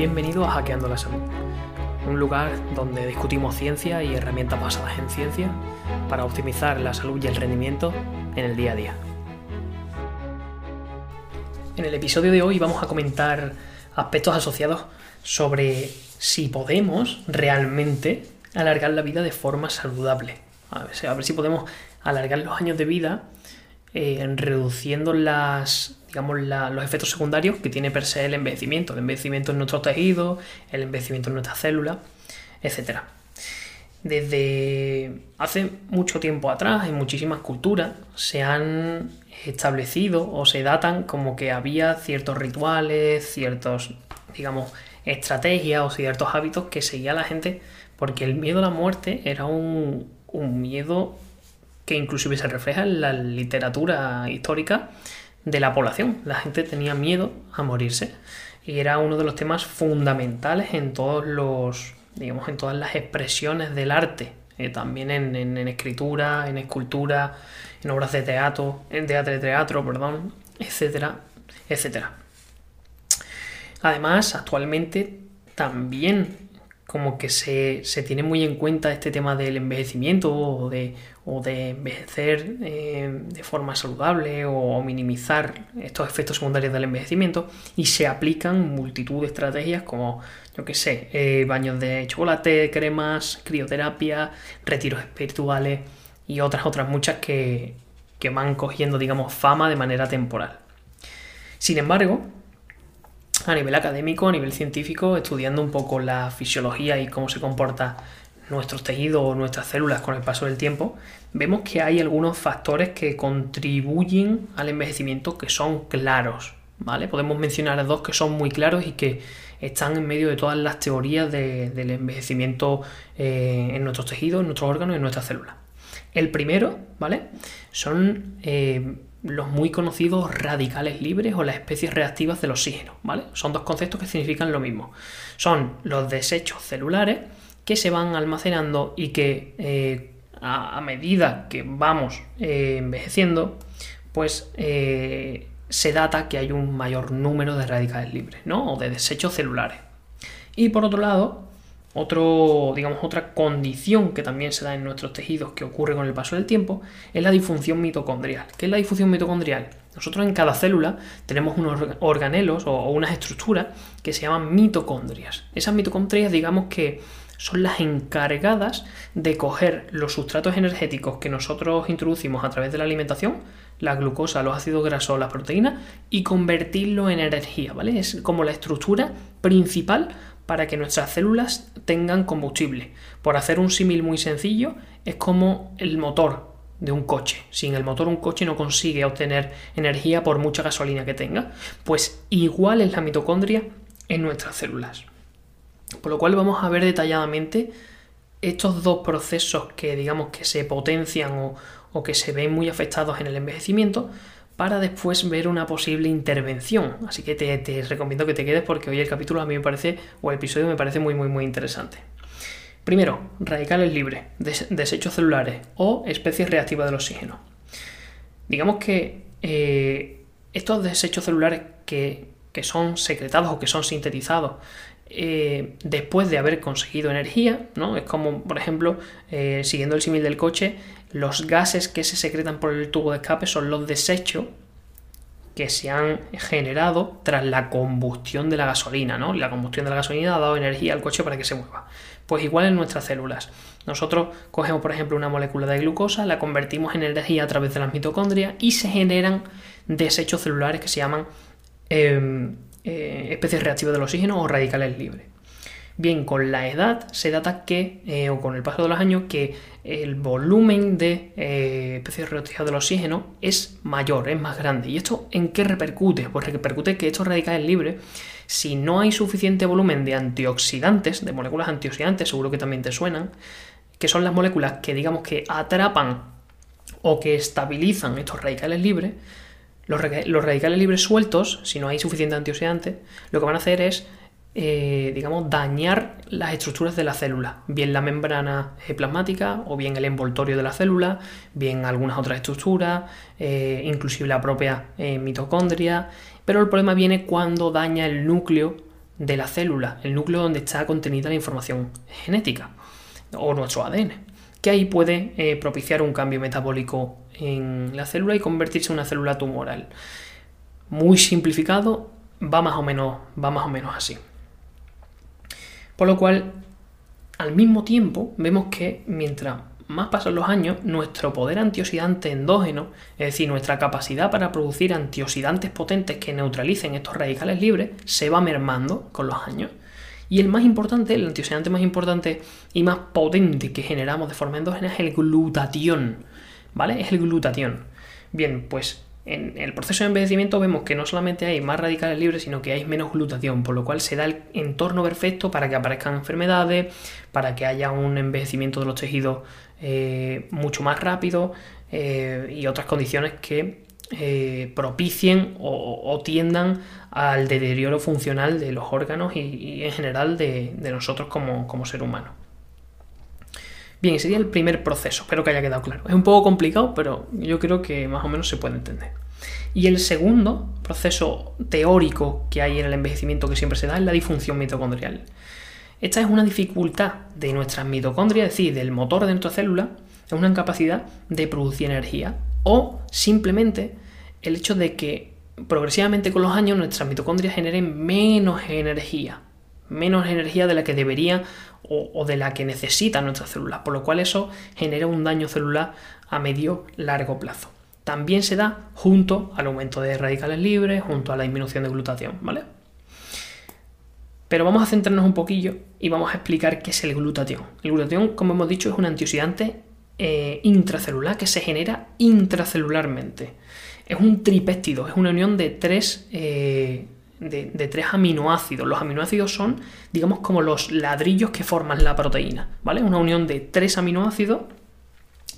bienvenido a Hackeando la Salud, un lugar donde discutimos ciencia y herramientas basadas en ciencia para optimizar la salud y el rendimiento en el día a día. En el episodio de hoy vamos a comentar aspectos asociados sobre si podemos realmente alargar la vida de forma saludable. A ver, si podemos alargar los años de vida eh, reduciendo las, digamos, los efectos secundarios que tiene per se el envejecimiento, el envejecimiento en nuestros tejidos, el envejecimiento en nuestras células, etc. Desde hace mucho tiempo atrás, en muchísimas culturas, se han establecido o se datan como que había ciertos rituales, ciertos, digamos, estrategias o ciertos hábitos que seguía la gente porque el miedo a la muerte era un, un miedo que inclusive se refleja en la literatura histórica de la población. La gente tenía miedo a morirse y era uno de los temas fundamentales en todos los, digamos, en todas las expresiones del arte, eh, también en, escritura, en escultura, en obras de teatro, en teatro de teatro, perdón, etcétera, etcétera. Además, actualmente también como que se, tiene muy en cuenta este tema del envejecimiento o de, o de envejecer eh, de forma saludable o minimizar estos efectos secundarios del envejecimiento y se aplican multitud de estrategias como, yo que sé, eh, baños de chocolate, cremas, crioterapia, retiros espirituales y otras otras muchas que, que van cogiendo, digamos, fama de manera temporal. Sin embargo, a nivel académico, a nivel científico, estudiando un poco la fisiología y cómo se comporta nuestros tejidos o nuestras células con el paso del tiempo, vemos que hay algunos factores que contribuyen al envejecimiento que son claros. ¿vale? Podemos mencionar dos que son muy claros y que están en medio de todas las teorías del envejecimiento eh, en nuestros tejidos, en nuestros órganos y en nuestras células. El primero, ¿vale? Son eh, los muy conocidos radicales libres o las especies reactivas del oxígeno, ¿vale? Son dos conceptos que significan lo mismo. Son los desechos celulares que se van almacenando y que eh, a, medida que vamos eh, envejeciendo, pues eh, se data que hay un mayor número de radicales libres, ¿no? O de desechos celulares. Y por otro lado, otro, digamos, otra condición que también se da en nuestros tejidos que ocurre con el paso del tiempo es la disfunción mitocondrial. ¿Qué es la disfunción mitocondrial? Nosotros en cada célula tenemos unos organelos o unas estructuras que se llaman mitocondrias. Esas mitocondrias, digamos que son las encargadas de coger los sustratos energéticos que nosotros introducimos a través de la alimentación, la glucosa, los ácidos grasos, las proteínas, y convertirlo en energía, ¿vale? Es como la estructura principal para que nuestras células tengan combustible. Por hacer un símil muy sencillo, es como el motor de un coche. Sin el motor un coche no consigue obtener energía por mucha gasolina que tenga. Pues igual es la mitocondria en nuestras células. Por lo cual vamos a ver detalladamente estos dos procesos que digamos que se potencian o, o que se ven muy afectados en el envejecimiento para después ver una posible intervención. Así que te, recomiendo que te quedes porque hoy el capítulo a mí me parece, o el episodio me parece muy, muy, muy interesante. Primero, radicales libres, desechos celulares o especies reactivas del oxígeno. Digamos que eh, estos desechos celulares que, son secretados o que son sintetizados eh, después de haber conseguido energía, ¿no? Es como, por ejemplo, eh, siguiendo el símil del coche, los gases que se secretan por el tubo de escape son los desechos que se han generado tras la combustión de la gasolina, ¿no? La combustión de la gasolina ha dado energía al coche para que se mueva. Pues igual en nuestras células. Nosotros cogemos, por ejemplo, una molécula de glucosa, la convertimos en energía a través de las mitocondrias y se generan desechos celulares que se llaman em, eh, especies reactivas del oxígeno o radicales libres. Bien, con la edad se data que, eh, o con el paso de los años, que el volumen de eh, especies reactivas del oxígeno es mayor, es más grande. ¿Y esto en qué repercute? Pues repercute que estos radicales libres, si no hay suficiente volumen de antioxidantes, de moléculas antioxidantes, seguro que también te suenan, que son las moléculas que digamos que atrapan o que estabilizan estos radicales libres, los, radicales libres sueltos, si no hay suficiente antioxidantes, lo que van a hacer es eh, digamos, dañar las estructuras de la célula, bien la membrana plasmática o bien el envoltorio de la célula, bien algunas otras estructuras, eh, inclusive la propia eh, mitocondria, pero el problema viene cuando daña el núcleo de la célula, el núcleo donde está contenida la información genética o nuestro ADN, que ahí puede propiciar un cambio metabólico en la célula y convertirse en una célula tumoral. Muy simplificado, va más o menos, va más o menos así. Por lo cual, al mismo tiempo, vemos que mientras más pasan los años, nuestro poder antioxidante endógeno, es decir, nuestra capacidad para producir antioxidantes potentes que neutralicen estos radicales libres, se va mermando con los años. Y el más importante, el antioxidante más importante y más potente que generamos de forma endógena es el glutatión. ¿Vale? Es el glutatión. Bien, pues en el proceso de envejecimiento vemos que no solamente hay más radicales libres, sino que hay menos glutatión, por lo cual se da el entorno perfecto para que aparezcan enfermedades, para que haya un envejecimiento de los tejidos eh, mucho más rápido eh, y otras condiciones que eh, propicien o, tiendan al deterioro funcional de los órganos y, en general de, nosotros como, como ser humano. Bien, sería el primer proceso, espero que haya quedado claro. Es un poco complicado, pero yo creo que más o menos se puede entender. Y el segundo proceso teórico que hay en el envejecimiento que siempre se da es la disfunción mitocondrial. Esta es una dificultad de nuestras mitocondrias, es decir, del motor de nuestra célula, es una incapacidad de producir energía. O simplemente el hecho de que progresivamente con los años nuestras mitocondrias generen menos energía, menos energía de la que debería o, de la que necesitan nuestras células, por lo cual eso genera un daño celular a medio largo plazo. También se da junto al aumento de radicales libres, junto a la disminución de glutatión, ¿vale? Pero vamos a centrarnos un poquillo y vamos a explicar qué es el glutatión. El glutatión, como hemos dicho, es un antioxidante eh, intracelular que se genera intracelularmente. Es un tripéptido, es una unión de tres eh, de, tres aminoácidos. Los aminoácidos son, digamos, como los ladrillos que forman la proteína, ¿vale? Una unión de tres aminoácidos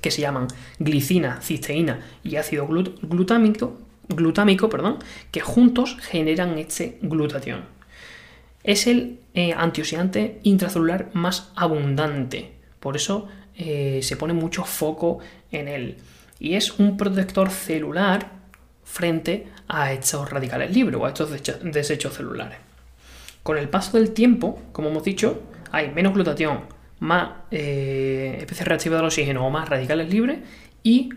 que se llaman glicina, cisteína y ácido glutámico, glutámico perdón, que juntos generan este glutatión. Es el eh, antioxidante intracelular más abundante, por eso eh, se pone mucho foco en él. Y es un protector celular frente a estos radicales libres o a estos desechos celulares. Con el paso del tiempo, como hemos dicho, hay menos glutatión, más eh, especies reactivas del oxígeno o más radicales libres y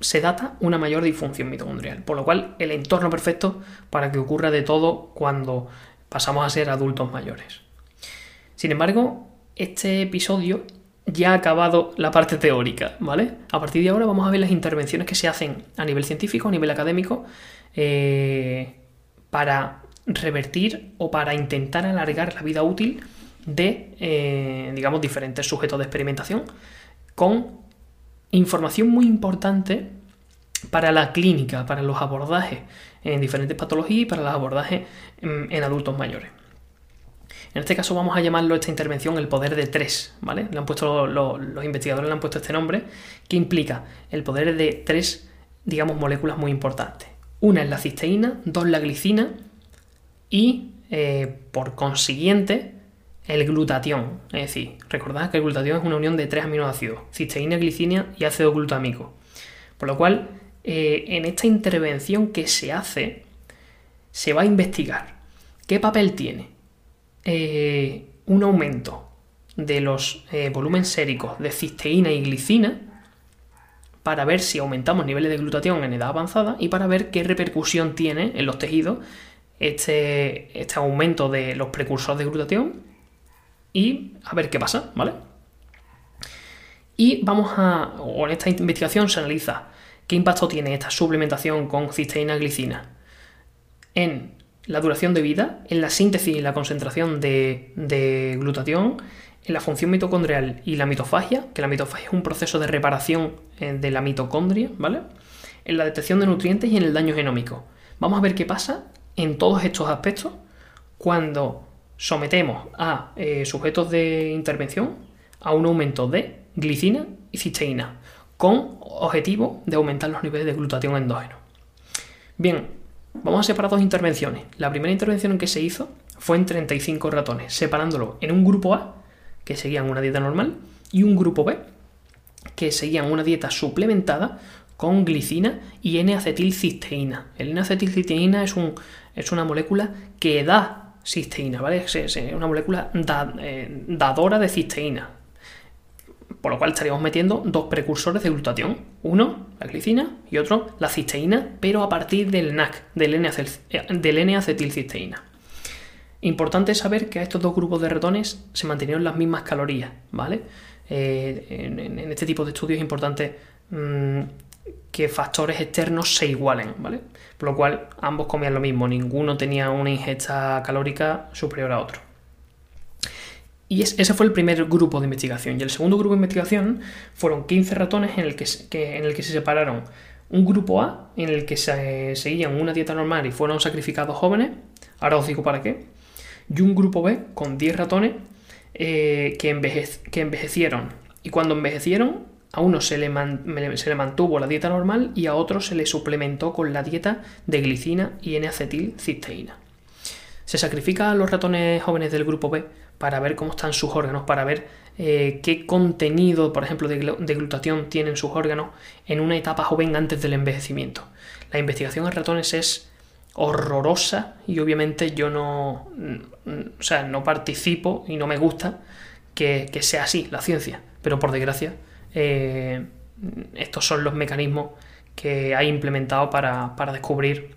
se data una mayor disfunción mitocondrial, por lo cual el entorno perfecto para que ocurra de todo cuando pasamos a ser adultos mayores. Sin embargo, este episodio ya ha acabado la parte teórica, ¿vale? A partir de ahora vamos a ver las intervenciones que se hacen a nivel científico, a nivel académico, eh, para revertir o para intentar alargar la vida útil de, eh, digamos, diferentes sujetos de experimentación con información muy importante para la clínica, para los abordajes en diferentes patologías y para los abordajes en, adultos mayores. En este caso vamos a llamarlo esta intervención el poder de tres, ¿vale? han puesto, los investigadores le han puesto este nombre, que implica el poder de tres, digamos, moléculas muy importantes. Una es la cisteína, dos la glicina y, eh, por consiguiente, el glutatión. Es decir, recordad que el glutatión es una unión de tres aminoácidos, cisteína, glicina y ácido glutámico. Por lo cual, eh, en esta intervención que se hace, se va a investigar qué papel tiene eh, un aumento de los volúmenes séricos de cisteína y glicina para ver si aumentamos niveles de glutatión en edad avanzada y para ver qué repercusión tiene en los tejidos este, este aumento de los precursores de glutatión y a ver qué pasa, ¿vale? Y vamos a, en esta investigación se analiza qué impacto tiene esta suplementación con cisteína glicina en la duración de vida, en la síntesis y la concentración de, glutatión, en la función mitocondrial y la mitofagia, que la mitofagia es un proceso de reparación eh, de la mitocondria, ¿vale? En la detección de nutrientes y en el daño genómico. Vamos a ver qué pasa en todos estos aspectos cuando sometemos a eh, sujetos de intervención a un aumento de glicina y cisteína, con objetivo de aumentar los niveles de glutatión endógeno. Bien, vamos a separar dos intervenciones. La primera intervención en que se hizo fue en 35 ratones, separándolo en un grupo A que seguían una dieta normal, y un grupo B, que seguían una dieta suplementada con glicina y N-acetilcisteína. El N-acetilcisteína es, un, es una molécula que da cisteína, ¿vale? Es una molécula eh, dadora de cisteína. Por lo cual estaríamos metiendo dos precursores de glutatión. Uno, la glicina, y otro, la cisteína, pero a partir del NAC, del N-acetilcisteína. Importante saber que a estos dos grupos de ratones se mantenieron las mismas calorías, ¿vale? Eh, en, este tipo de estudios es importante mm, que factores externos se igualen, ¿vale? Por lo cual ambos comían lo mismo, ninguno tenía una ingesta calórica superior a otro. Y ese fue el primer grupo de investigación. Y el segundo grupo de investigación fueron 15 ratones en el que, en el que se separaron un grupo A, en el que se, seguían una dieta normal y fueron sacrificados jóvenes, ahora os digo para qué, y un grupo B con 10 ratones eh, que, envejecieron. Y cuando envejecieron, a uno se le, se le, mantuvo la dieta normal y a otro se le suplementó con la dieta de glicina y N-acetilcisteína. Se sacrifica a los ratones jóvenes del grupo B para ver cómo están sus órganos, para ver eh, qué contenido, por ejemplo, de, glutatión tienen sus órganos en una etapa joven antes del envejecimiento. La investigación en ratones es horrorosa y obviamente yo no, o sea, no participo y no me gusta que sea así la ciencia, pero por desgracia eh, estos son los mecanismos que hay implementado para, descubrir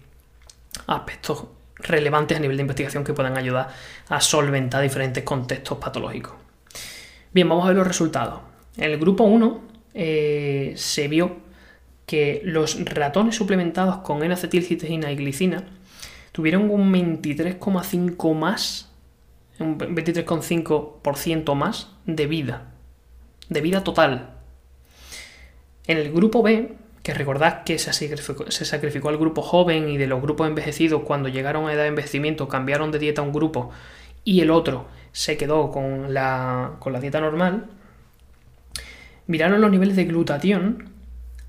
aspectos relevantes a nivel de investigación que puedan ayudar a solventar diferentes contextos patológicos. Bien, vamos a ver los resultados. En el grupo 1 eh, se vio que los ratones suplementados con N-acetilcisteína y glicina tuvieron un 23,5 más, un 23,5% más de vida, de vida total, en el grupo B, que recordad que se sacrificó, al grupo joven y de los grupos envejecidos cuando llegaron a edad de envejecimiento cambiaron de dieta un grupo y el otro se quedó con la, dieta normal, miraron los niveles de glutatión,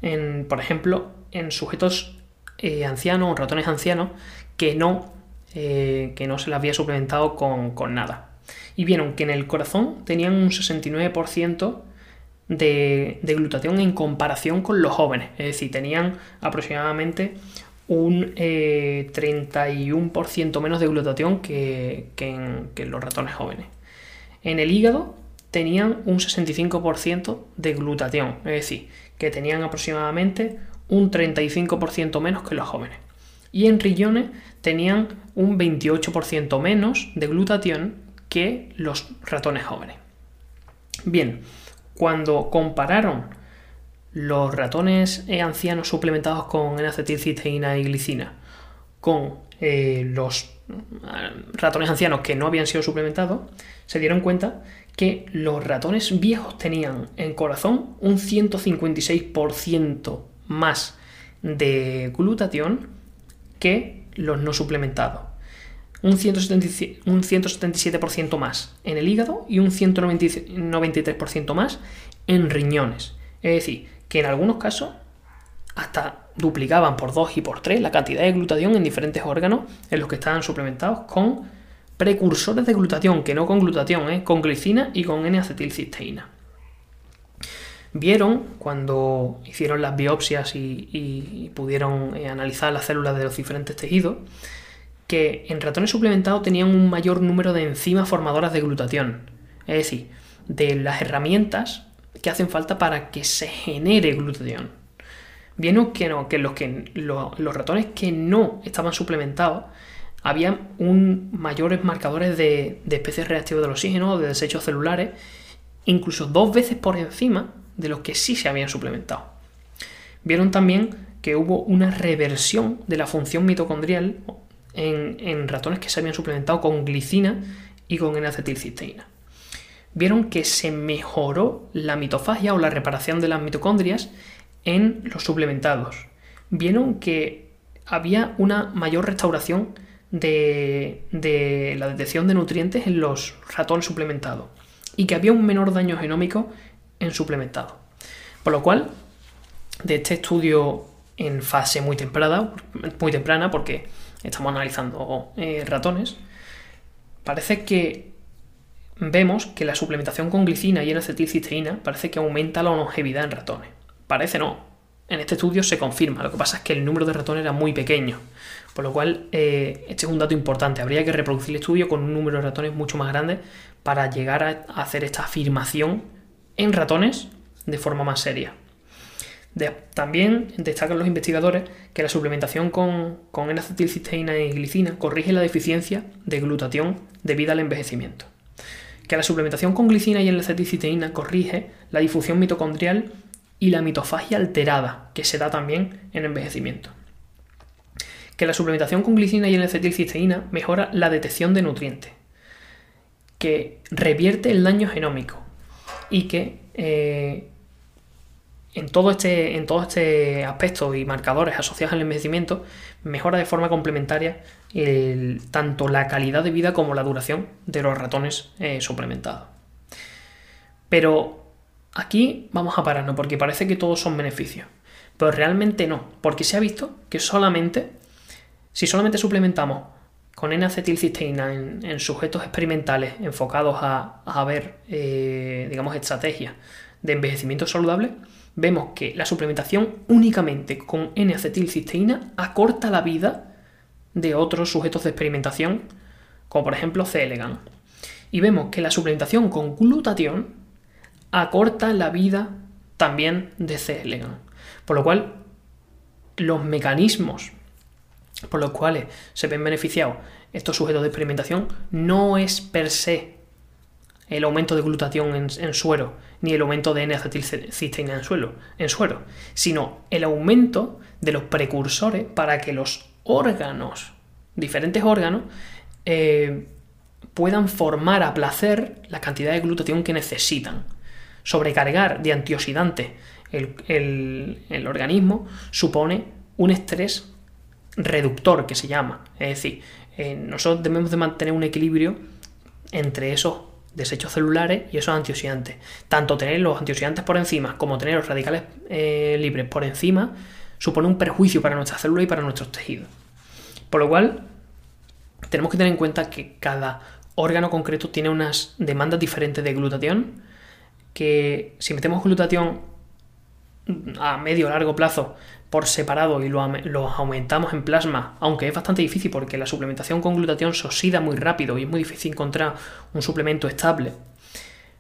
en, por ejemplo, en sujetos eh, ancianos o ratones ancianos que no, eh, que no se les había suplementado con, con nada. Y vieron que en el corazón tenían un 69% de, glutatión en comparación con los jóvenes. Es decir, tenían aproximadamente un 31% eh, menos de glutatión que, en, los ratones jóvenes. En el hígado tenían un 65% de glutatión, es decir, que tenían aproximadamente un 35% menos que los jóvenes. Y en riñones tenían un 28% menos de glutatión que los ratones jóvenes. Bien, cuando compararon los ratones ancianos suplementados con N-acetilcisteína y glicina con eh, los eh, ratones ancianos que no habían sido suplementados, se dieron cuenta que los ratones viejos tenían en corazón un 156% más de glutatión que los no suplementados un, 177% más en el hígado y un 193% más en riñones. Es decir, que en algunos casos hasta duplicaban por 2 y por 3 la cantidad de glutatión en diferentes órganos en los que estaban suplementados con precursores de glutatión, que no con glutatión, ¿eh? con glicina y con N-acetilcisteína. Vieron cuando hicieron las biopsias y, pudieron eh, analizar las células de los diferentes tejidos que en ratones suplementados tenían un mayor número de enzimas formadoras de glutatión. Es decir, de las herramientas que hacen falta para que se genere glutatión. Vieron que no, que los, que, ratones que no estaban suplementados había un mayores marcadores de, de especies reactivas del oxígeno o de desechos celulares, incluso dos veces por encima de los que sí se habían suplementado. Vieron también que hubo una reversión de la función mitocondrial en, ratones que se habían suplementado con glicina y con N-acetilcisteína. Vieron que se mejoró la mitofagia o la reparación de las mitocondrias en los suplementados. Vieron que había una mayor restauración de, la detección de nutrientes en los ratones suplementados y que había un menor daño genómico en suplementados. Por lo cual, de este estudio en fase muy temprana, muy temprana porque estamos analizando eh, ratones, parece que vemos que la suplementación con glicina y N-acetilcisteína parece que aumenta la longevidad en ratones. Parece no, en este estudio se confirma. Lo que pasa es que el número de ratones era muy pequeño. Por lo cual, eh, este es un dato importante. Habría que reproducir el estudio con un número de ratones mucho más grande para llegar a hacer esta afirmación en ratones de forma más seria. También destacan los investigadores que la suplementación con, con N-acetilcisteína y glicina corrige la deficiencia de glutatión debida al envejecimiento. Que la suplementación con glicina y N-acetilcisteína corrige la difusión mitocondrial y la mitofagia alterada, que se da también en envejecimiento. Que la suplementación con glicina y N-acetilcisteína mejora la detección de nutrientes, que revierte el daño genómico. Y que eh, en, todo este, en todo este aspecto y marcadores asociados al envejecimiento mejora de forma complementaria tanto la calidad de vida como la duración de los ratones eh, suplementados. Pero aquí vamos a pararnos porque parece que todos son beneficios. Pero realmente no, porque se ha visto que solamente si solamente suplementamos con N-acetilcisteína en, sujetos experimentales enfocados a, ver, eh, digamos, estrategias de envejecimiento saludable, vemos que la suplementación únicamente con N-acetilcisteína acorta la vida de otros sujetos de experimentación, como por ejemplo C. elegans. Y vemos que la suplementación con glutatión acorta la vida también de C. elegans. Por lo cual, los mecanismos por los cuales se ven beneficiados estos sujetos de experimentación no es per se el aumento de glutatión en, suero ni el aumento de N-acetilcisteína en, en suero, sino el aumento de los precursores para que los órganos, diferentes órganos, eh, puedan formar a placer la cantidad de glutatión que necesitan. Sobrecargar de antioxidantes el organismo supone un estrés reductor que se llama. Es decir, eh, nosotros debemos de mantener un equilibrio entre esos desechos celulares y esos antioxidantes. Tanto tener los antioxidantes por encima como tener los radicales eh, libres por encima supone un perjuicio para nuestras células y para nuestros tejidos. Por lo cual, tenemos que tener en cuenta que cada órgano concreto tiene unas demandas diferentes de glutatión, que si metemos glutatión a medio o largo plazo por separado y lo, aumentamos en plasma, aunque es bastante difícil porque la suplementación con glutatión se oxida muy rápido y es muy difícil encontrar un suplemento estable,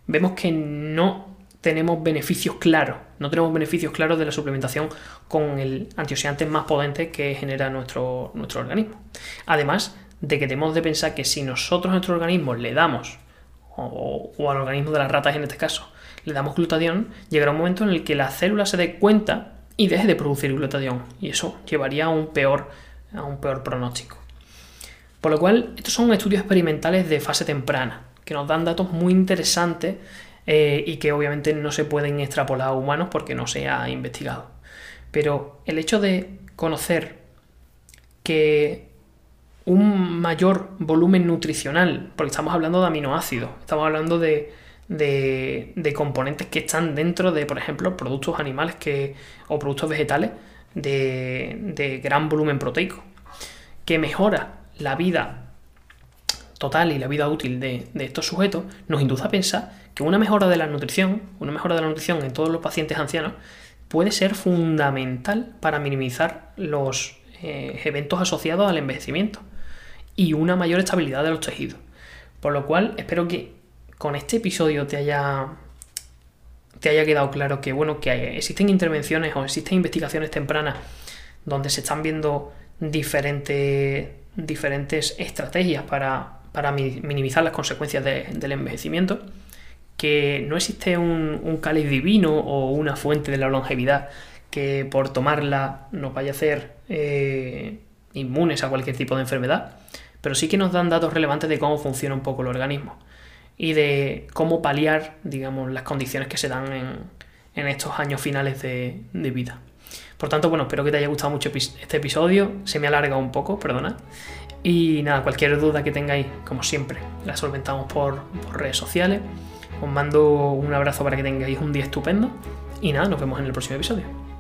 vemos que no tenemos beneficios claros, no tenemos beneficios claros de la suplementación con el antioxidante más potente que genera nuestro, nuestro organismo. Además de que tenemos de pensar que si nosotros a nuestro organismo le damos, o, al organismo de las ratas en este caso, le damos glutatión, llegará un momento en el que la célula se dé cuenta y deje de producir glutatión. Y eso llevaría a un peor, a un peor pronóstico. Por lo cual, estos son estudios experimentales de fase temprana, que nos dan datos muy interesantes eh, y que obviamente no se pueden extrapolar a humanos porque no se ha investigado. Pero el hecho de conocer que un mayor volumen nutricional, porque estamos hablando de aminoácidos, estamos hablando de, de, componentes que están dentro de, por ejemplo, productos animales que, o productos vegetales de, gran volumen proteico, que mejora la vida total y la vida útil de, estos sujetos, nos induce a pensar que una mejora de la nutrición, una mejora de la nutrición en todos los pacientes ancianos, puede ser fundamental para minimizar los eh, eventos asociados al envejecimiento y una mayor estabilidad de los tejidos. Por lo cual, espero que con este episodio te haya te haya quedado claro que bueno que existen intervenciones o existen investigaciones tempranas donde se están viendo diferentes diferentes estrategias para, minimizar las consecuencias del envejecimiento que no existe un, un cáliz divino o una fuente de la longevidad que por tomarla nos vaya a hacer eh, inmunes a cualquier tipo de enfermedad, pero sí que nos dan datos relevantes de cómo funciona un poco el organismo y de cómo paliar, digamos, las condiciones que se dan en, estos años finales de, vida. Por tanto, bueno, espero que te haya gustado mucho este episodio. Se me alarga un poco, perdona. Y nada, cualquier duda que tengáis, como siempre, la solventamos por redes sociales. Os mando un abrazo para que tengáis un día estupendo. Y nada, nos vemos en el próximo episodio.